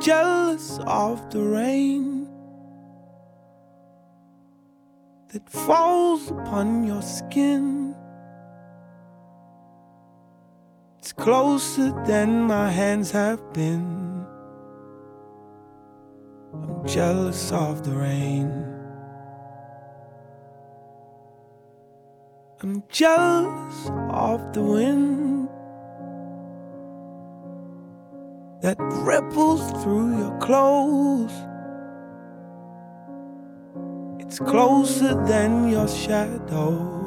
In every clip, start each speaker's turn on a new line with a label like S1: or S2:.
S1: jealous of the rain that falls upon your skin. It's closer than my hands have been. I'm jealous of the rain. I'm jealous of the wind. That ripples through your clothes. It's closer than your shadow.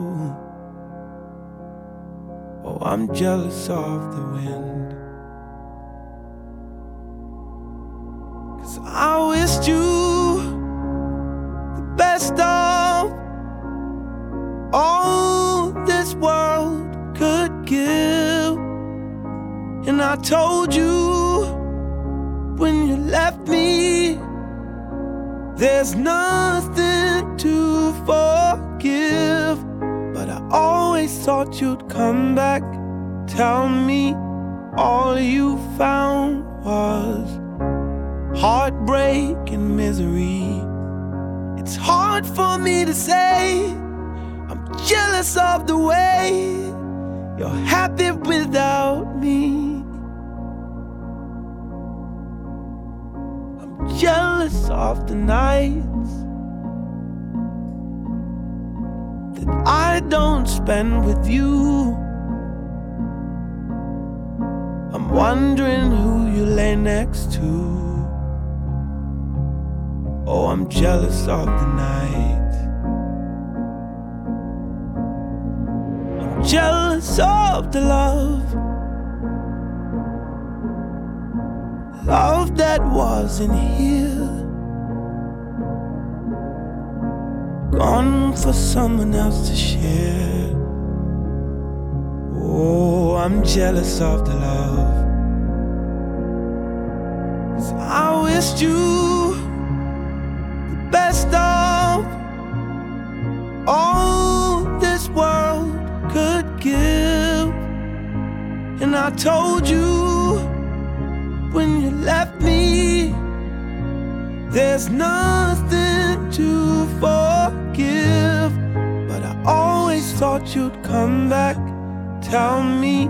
S1: Oh, I'm jealous of the wind. Cause I wished you the best of all this world could give. And I told you when you left me. There's nothing to forgive, but I always thought you'd come back. Tell me all you found was heartbreak and misery. It's hard for me to say, I'm jealous of the way you're happy without me. Jealous of the nights that I don't spend with you. I'm wondering who you lay next to. Oh, I'm jealous of the night. I'm jealous of the love love that wasn't here. Gone for someone else to share. Oh, I'm jealous of the love. Cause I wished you the best of all this world could give. And I told you when left me. There's nothing to forgive, but I always thought you'd come back. Tell me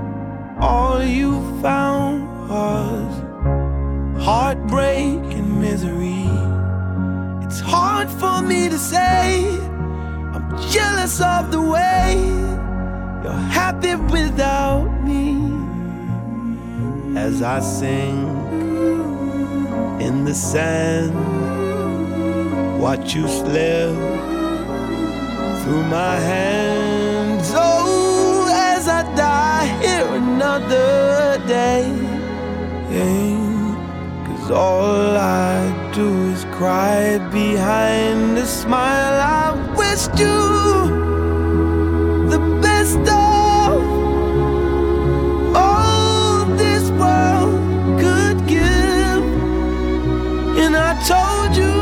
S1: all you found was heartbreak and misery. It's hard for me to say, I'm jealous of the way you're happy without me as I sing in the sand. Watch you slip through my hands. Oh, as I die here another day. Cause all I do is cry behind a smile. I wish you. told you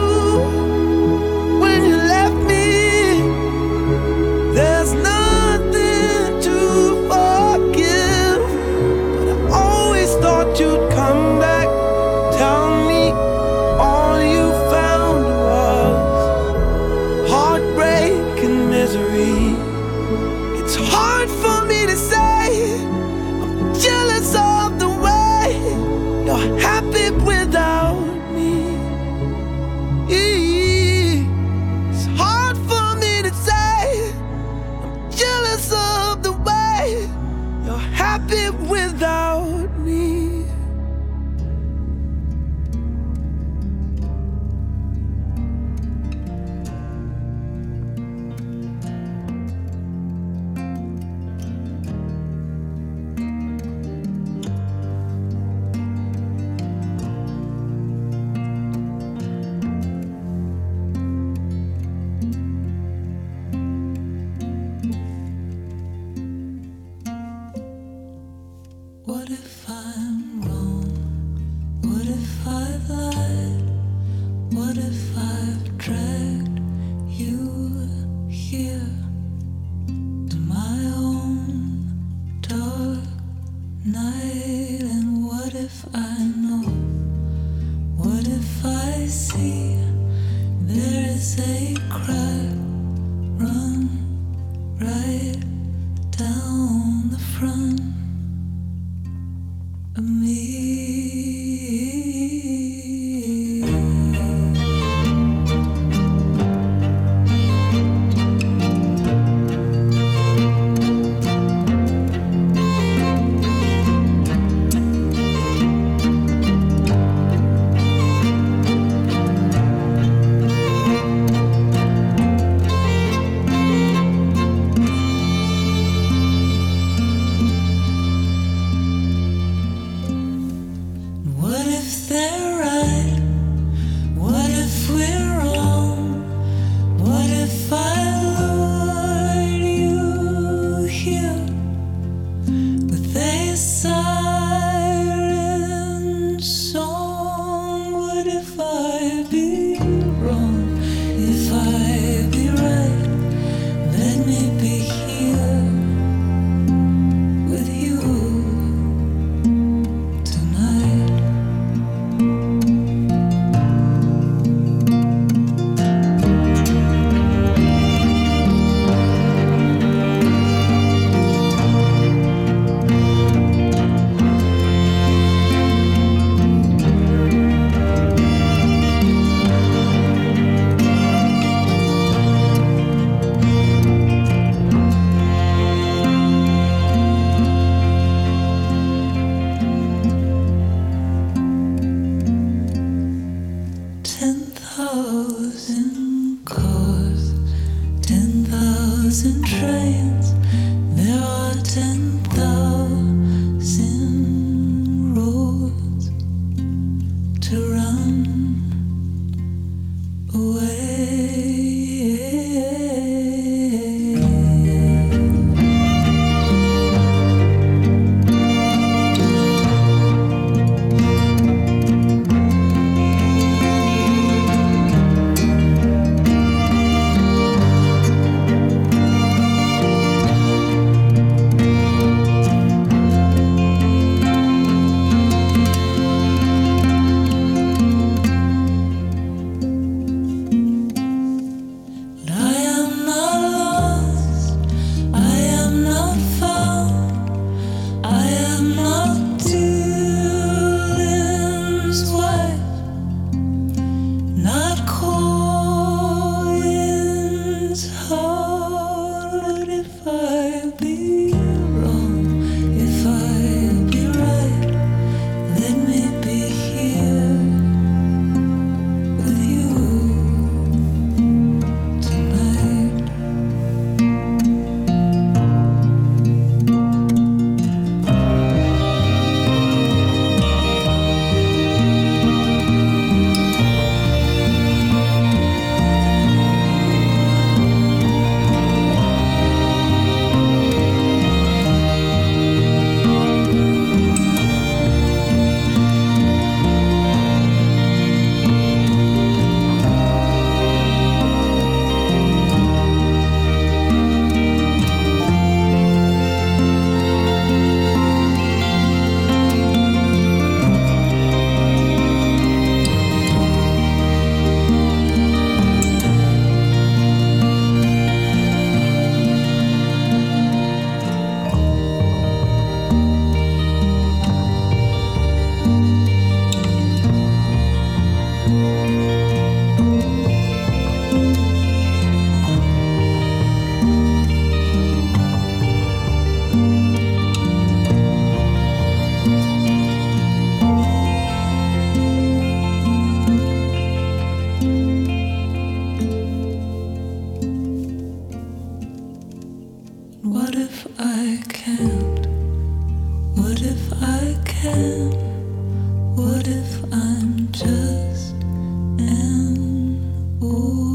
S2: Ooh.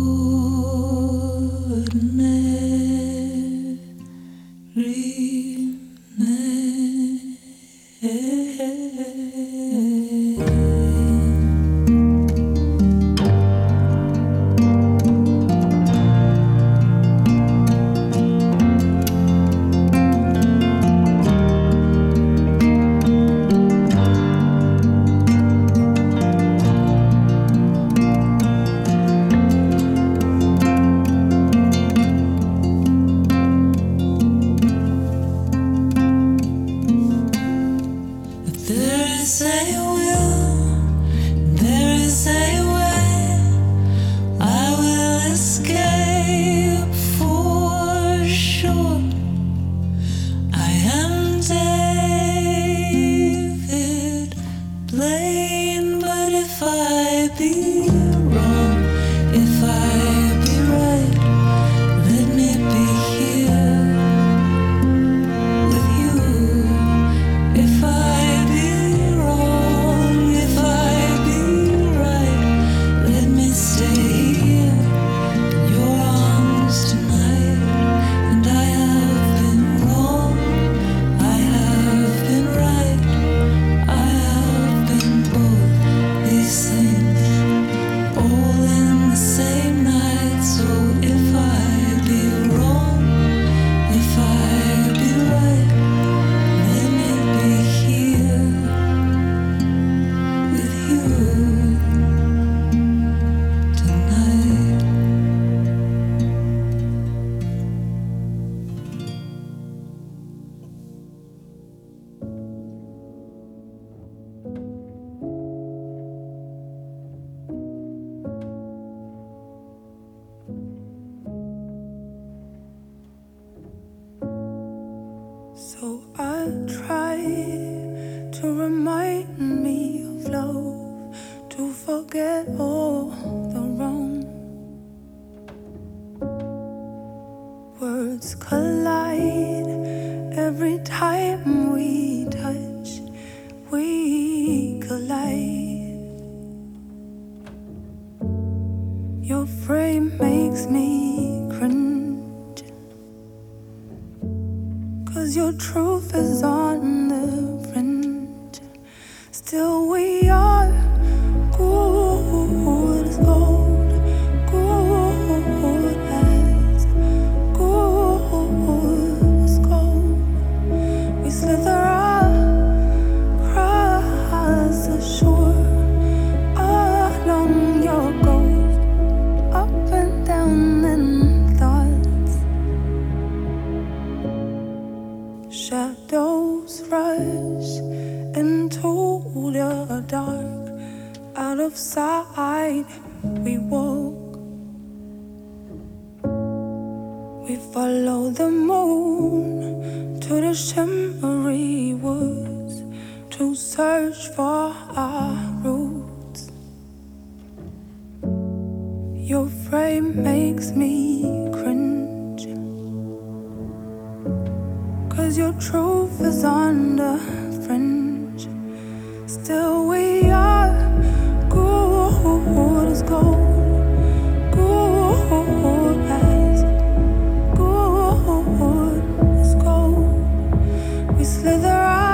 S3: so I'll try. slither off.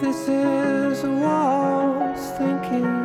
S3: This is a waltz thinking.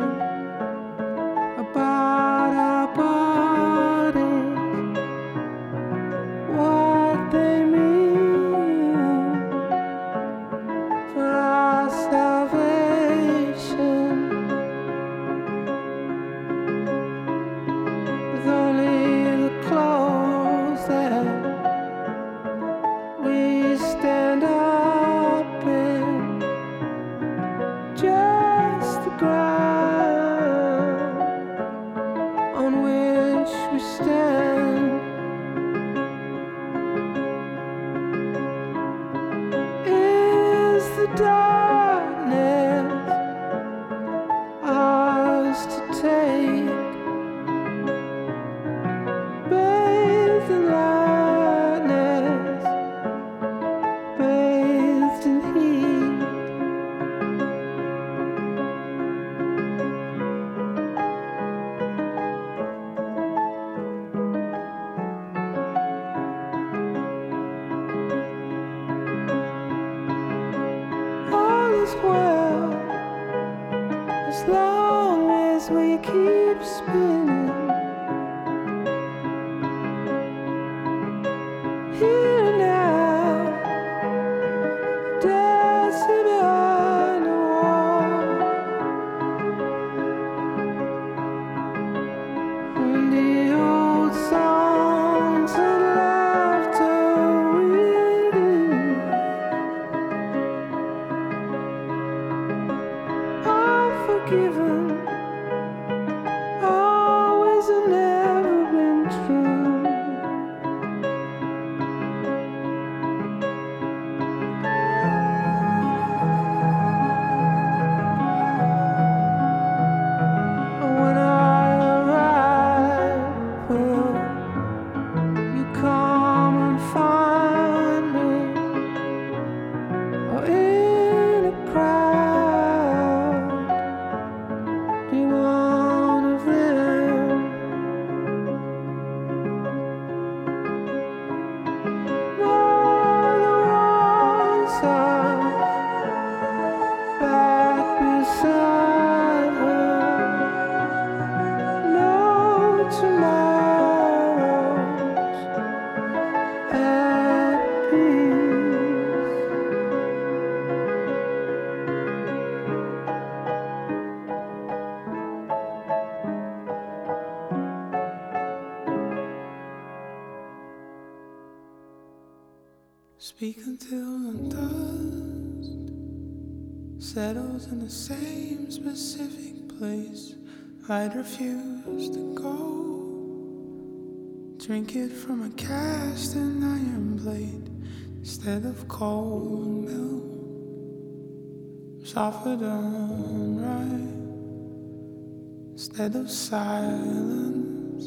S3: Speak until the dust settles in the same specific place. I'd refuse to go. Drink it from a cast and iron blade instead of cold milk. Softer done right instead of silence.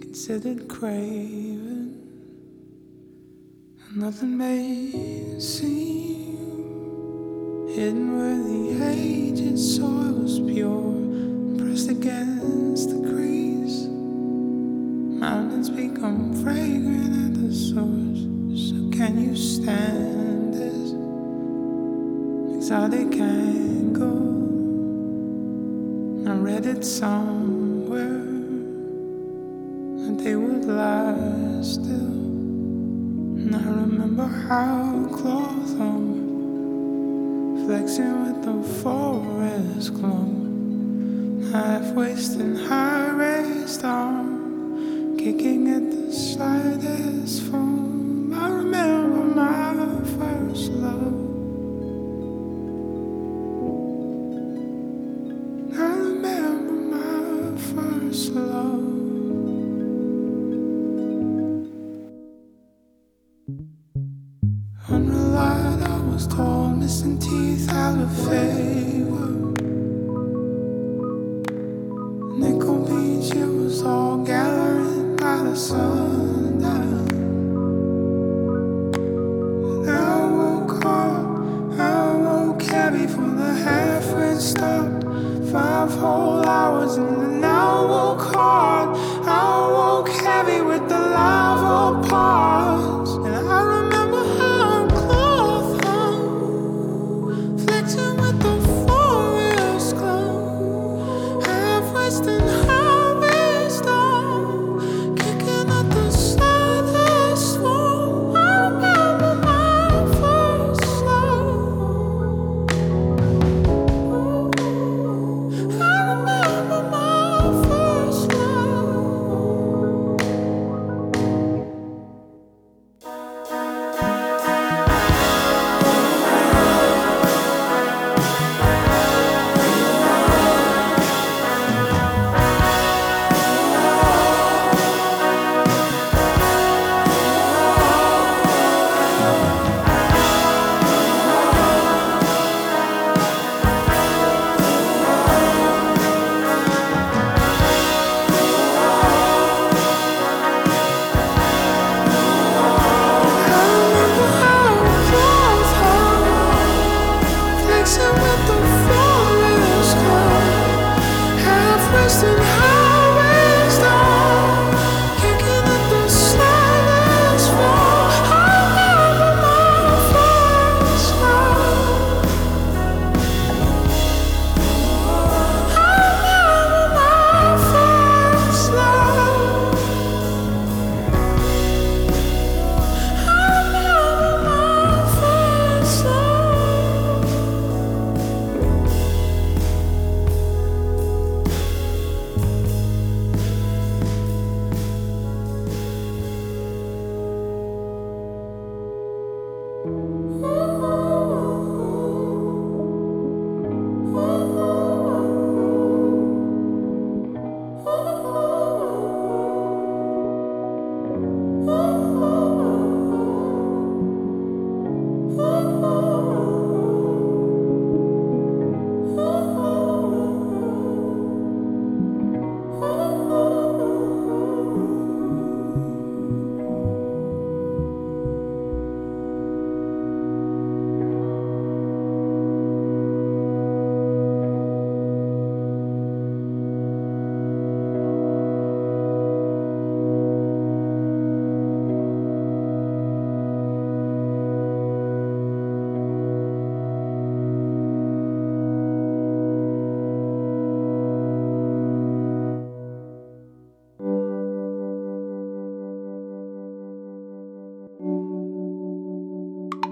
S3: Considered craving. Nothing may seem hidden where the aged soil was pure, pressed against the crease. Mountains become fragrant at the source. So can you stand this exotic angle? I read it somewhere that they would last remember how close home, flexing with the forest glow, half wasting high raised arm, kicking at the slightest foam. I remember my first love.
S4: teeth out of favor.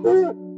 S4: Ooh.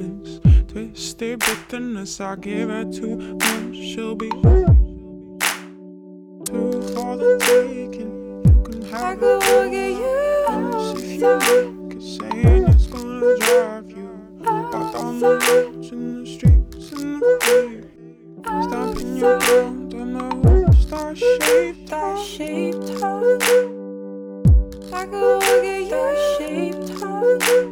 S4: Distance. Twisted bitterness, I give her too much, she'll be too for the taking, you can have
S3: I could walk at
S4: you. If you make a saying it's gonna drive you. Out on the roads in the streets and the rain. Stomping your ground on the roof, star shaped,
S3: star shaped. I could walk at star shaped heart.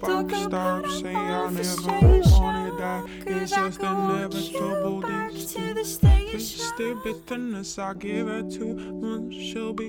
S4: Fuck stop, say I never wanted that. It's just inevitable. Twisted bitterness, I give her much, she'll be.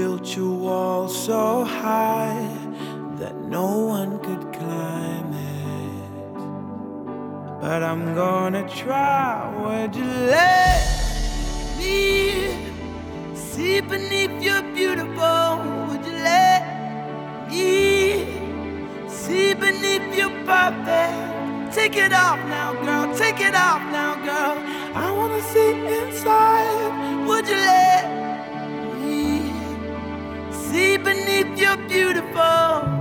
S1: built your wall so high that no one could climb it. But I'm gonna try. Would you let me see beneath your beautiful? Would you let me see beneath your perfect? Take it off now, girl. Take it off now, girl. I wanna see inside. Would you let? see beneath your beautiful.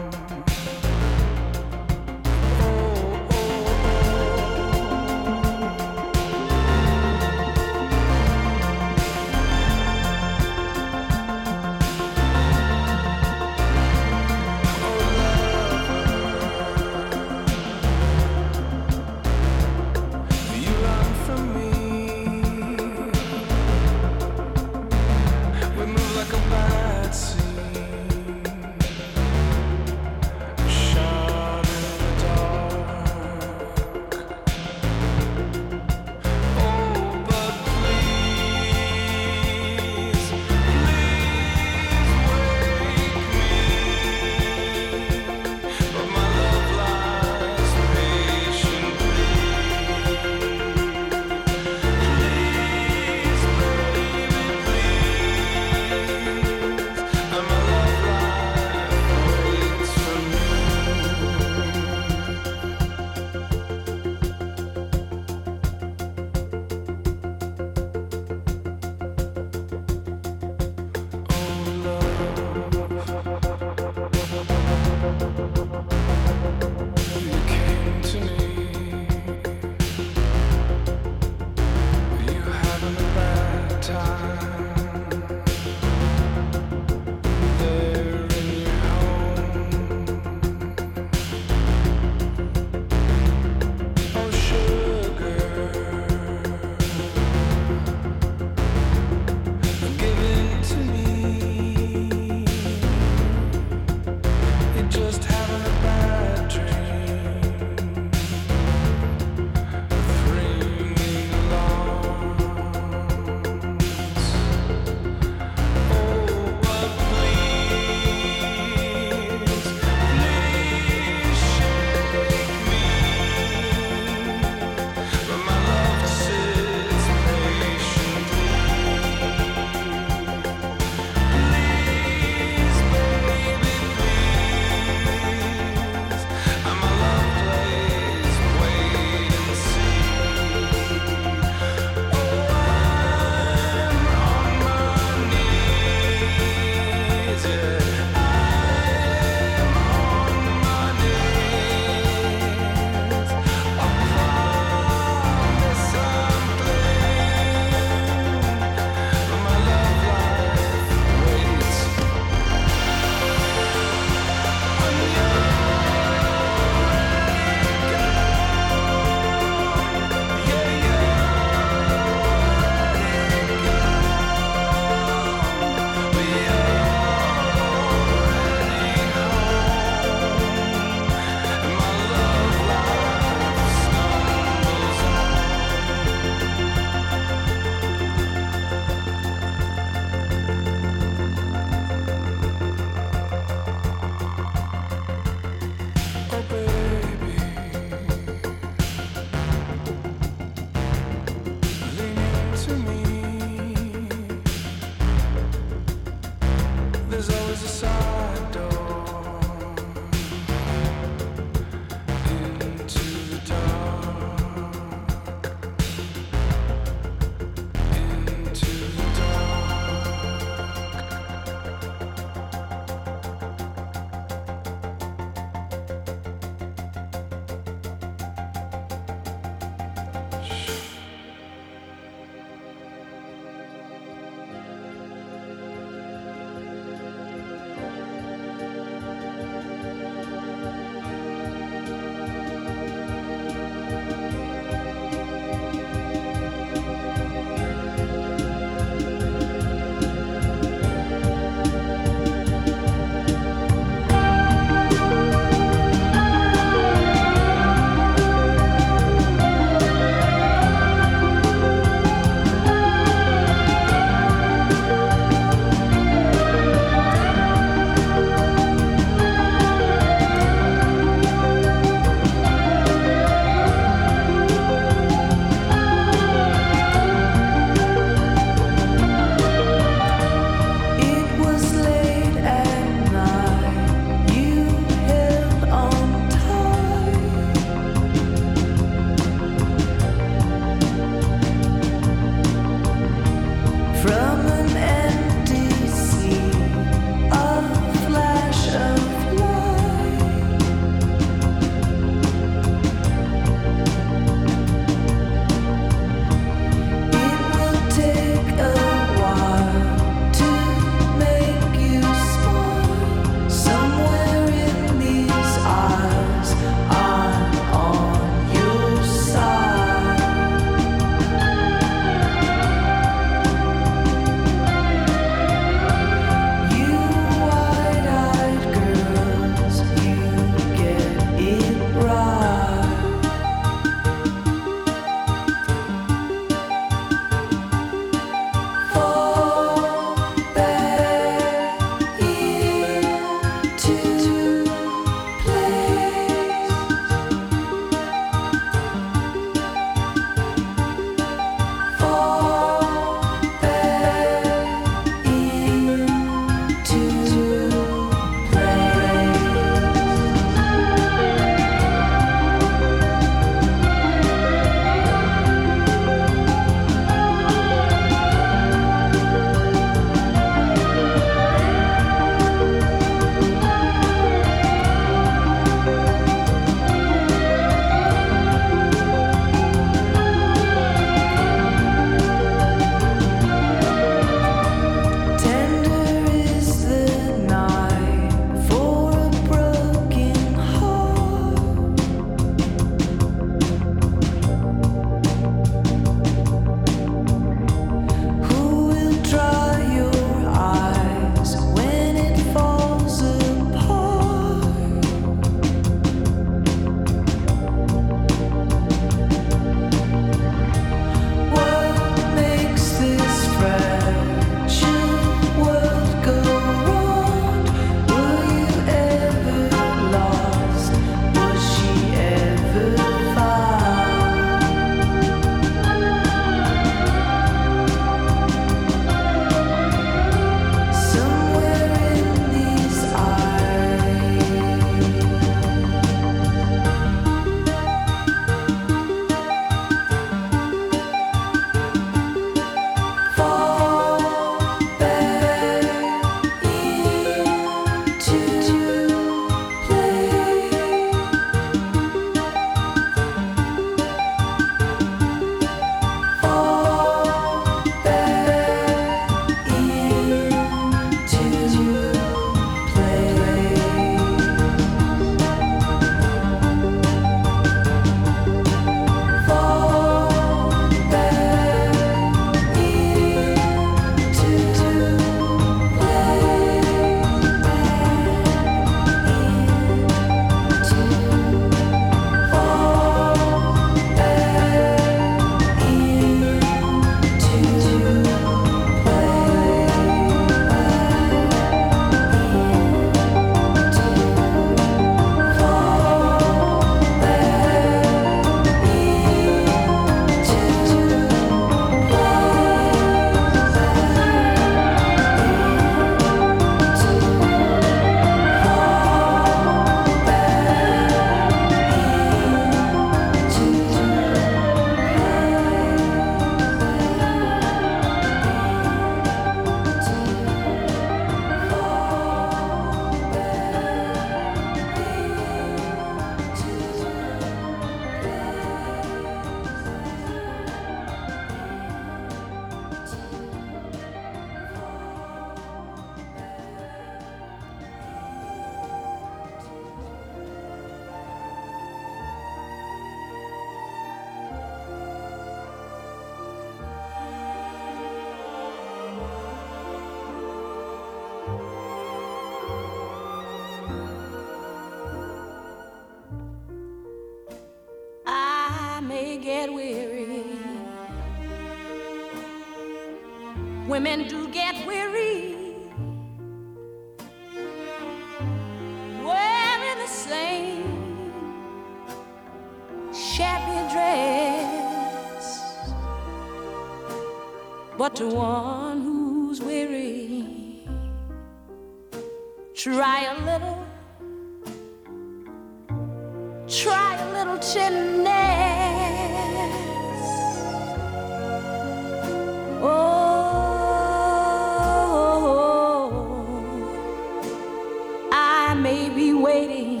S2: Waiting,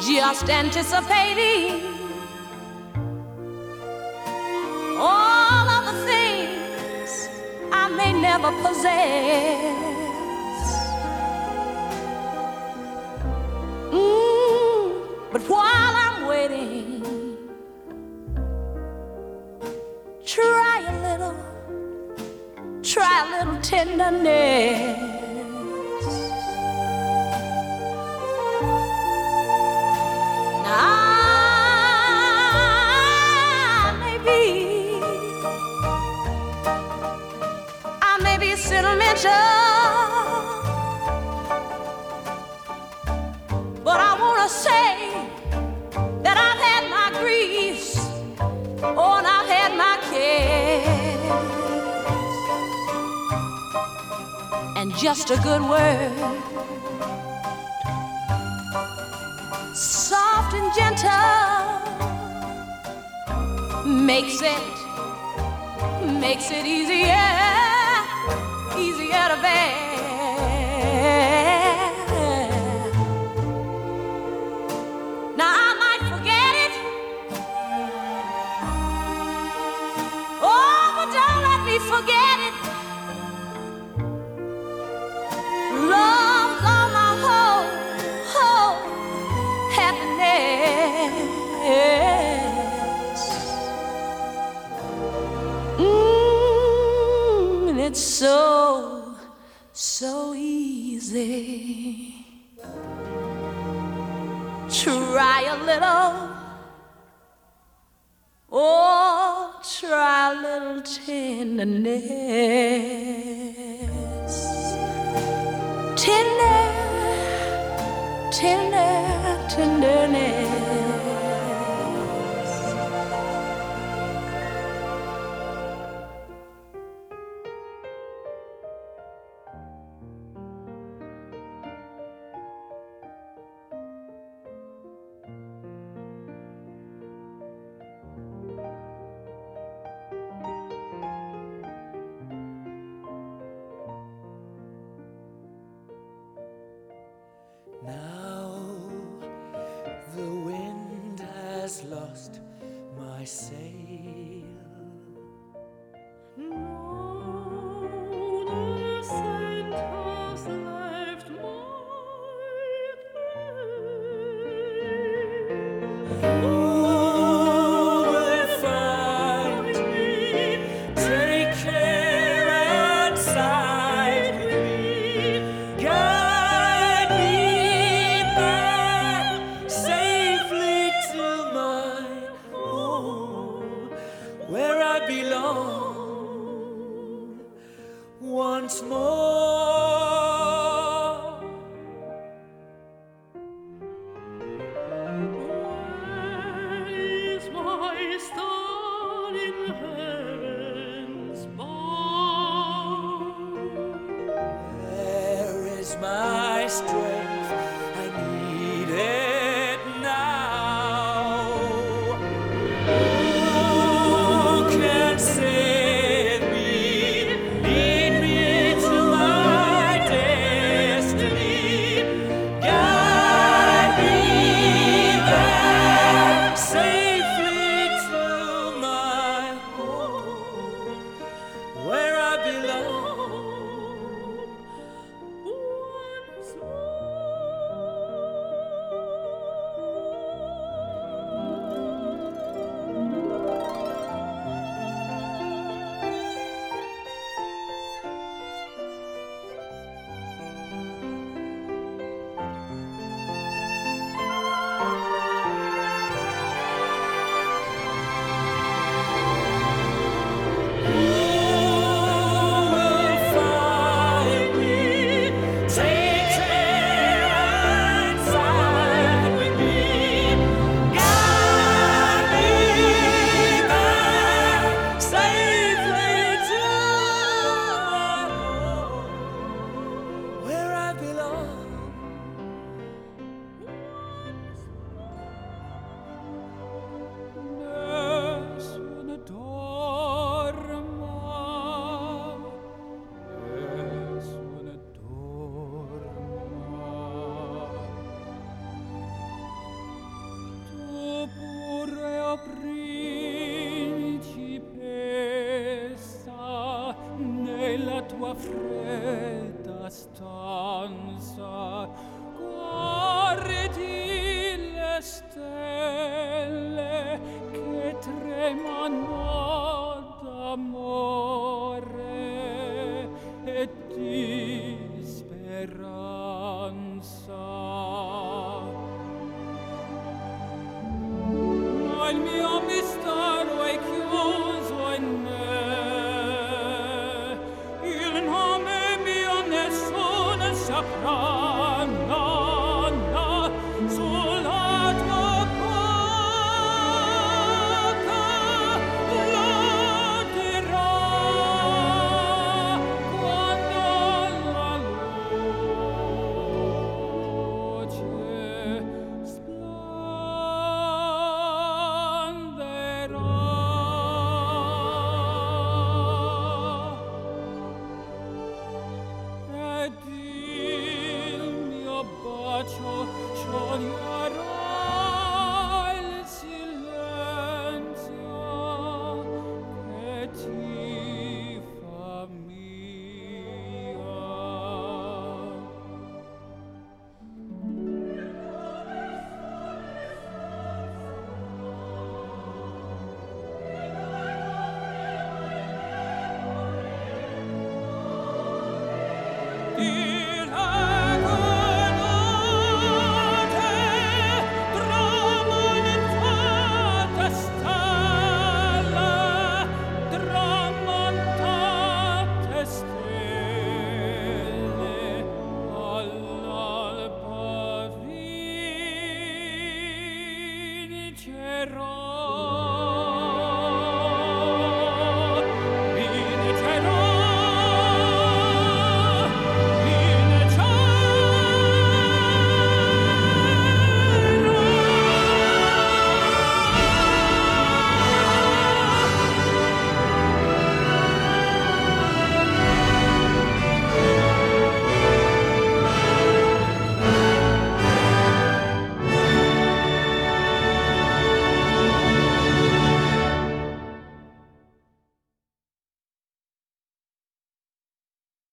S2: just anticipating all of the things I may never possess. Mm, but while I'm waiting, try a little, try a little tenderness. Sentimental, but I wanna say that I've had my griefs. Oh, and I've had my cares. And just a good word, soft and gentle, makes it, makes it easier, easier to bear. Now I might forget it. Oh, but don't let me forget it. Love's all my whole, whole happiness. Mm, it's so Try a little. Oh, try a little tenderness. Tender, tender, tenderness.